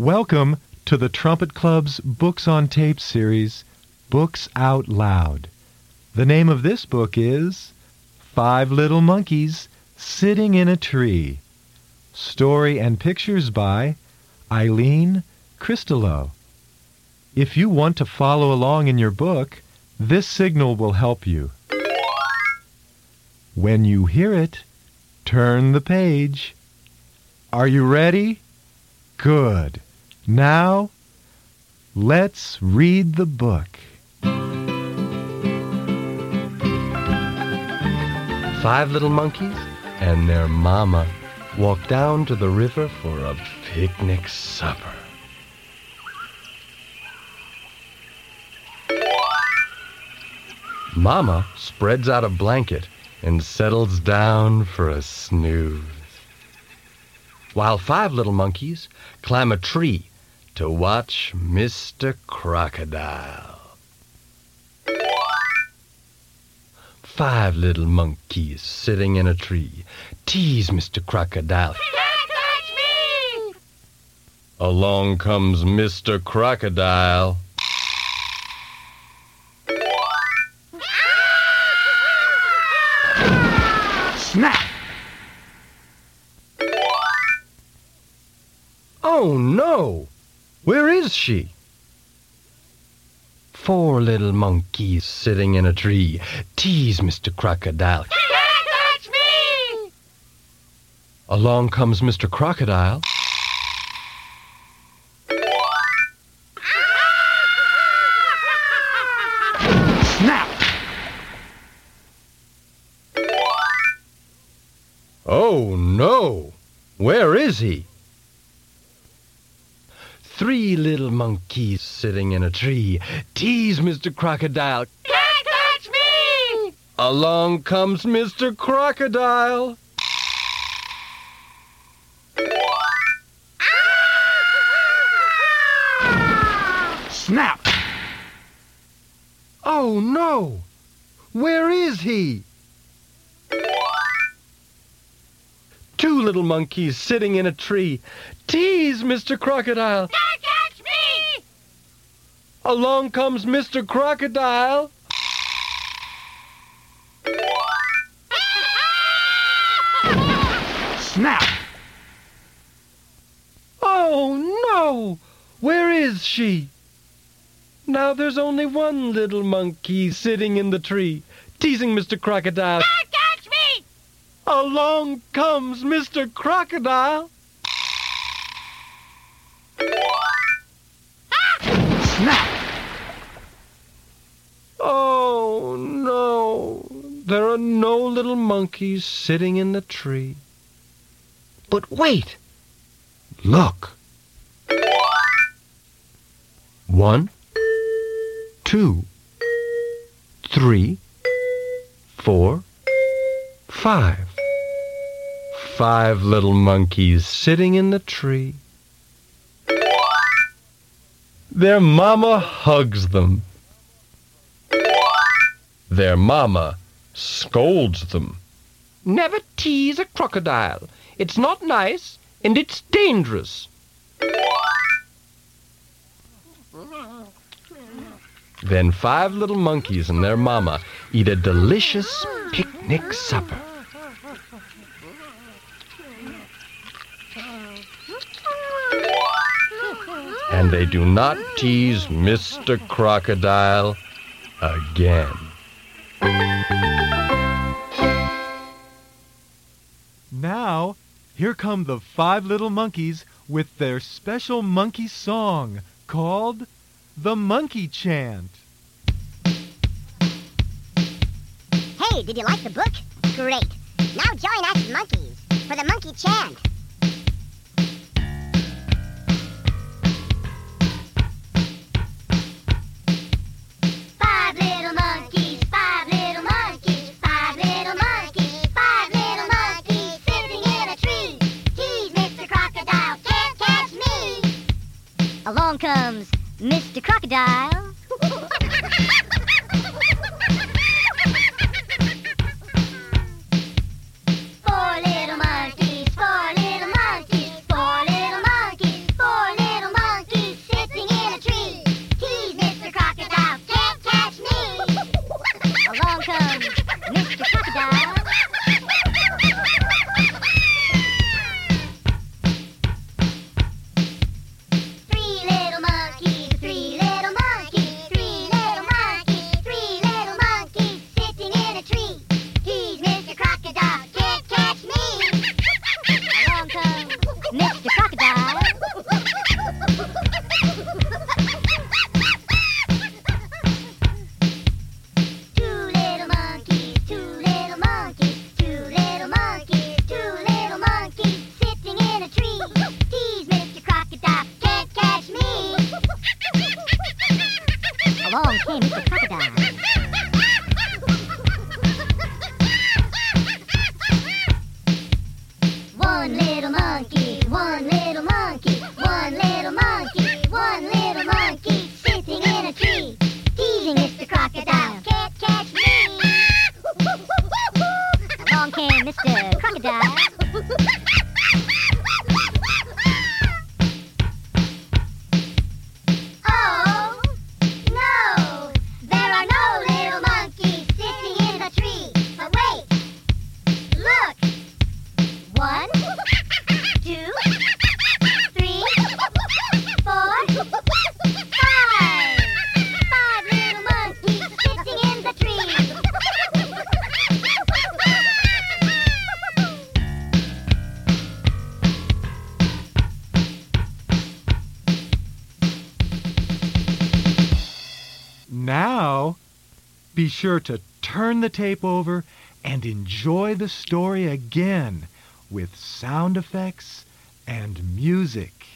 Welcome to the Trumpet Club's Books on Tape series, Books Out Loud. The name of this book is Five Little Monkeys Sitting in a Tree. Story and pictures by Eileen Christelow. If you want to follow along in your book, this signal will help you. When you hear it, turn the page. Are you ready? Good. Now, let's read the book. Five little monkeys and their mama walk down to the river for a picnic supper. Mama spreads out a blanket and settles down for a snooze. While five little monkeys climb a tree to watch Mr. Crocodile. Five little monkeys sitting in a tree tease Mr. Crocodile. Can't Catch me! Along comes Mr. Crocodile. Snap! Oh no! Where is she? Four little monkeys sitting in a tree tease Mr. Crocodile. Catch me! Along comes Mr. Crocodile. Snap! Oh no! Where is he? Three little monkeys sitting in a tree tease Mr. Crocodile. Can't catch me! Along comes Mr. Crocodile. Ah! Snap! Oh no! Where is he? Two little monkeys sitting in a tree tease Mr. Crocodile. Catch me! Along comes Mr. Crocodile. Snap! Oh no! Where is she? Now there's only one little monkey sitting in the tree, teasing Mr. Crocodile. Along comes Mr. Crocodile. Snap! Oh no! There are no little monkeys sitting in the tree. But wait! Look! One, two, three, four, five. Five little monkeys sitting in the tree. Their mama hugs them. Their mama scolds them. Never tease a crocodile. It's not nice and it's dangerous. Then five little monkeys and their mama eat a delicious picnic supper. And they do not tease Mr. Crocodile again. Now, here come the five little monkeys with their special monkey song called The Monkey Chant. Hey, did you like the book? Great. Now join us monkeys for the monkey chant. Comes Mr. Crocodile. One little monkey, one little monkey, one little monkey, one little monkey, sitting in a tree, teasing Mr. Crocodile. Can't catch me. Along came Mr. Crocodile. Now, be sure to turn the tape over and enjoy the story again with sound effects and music.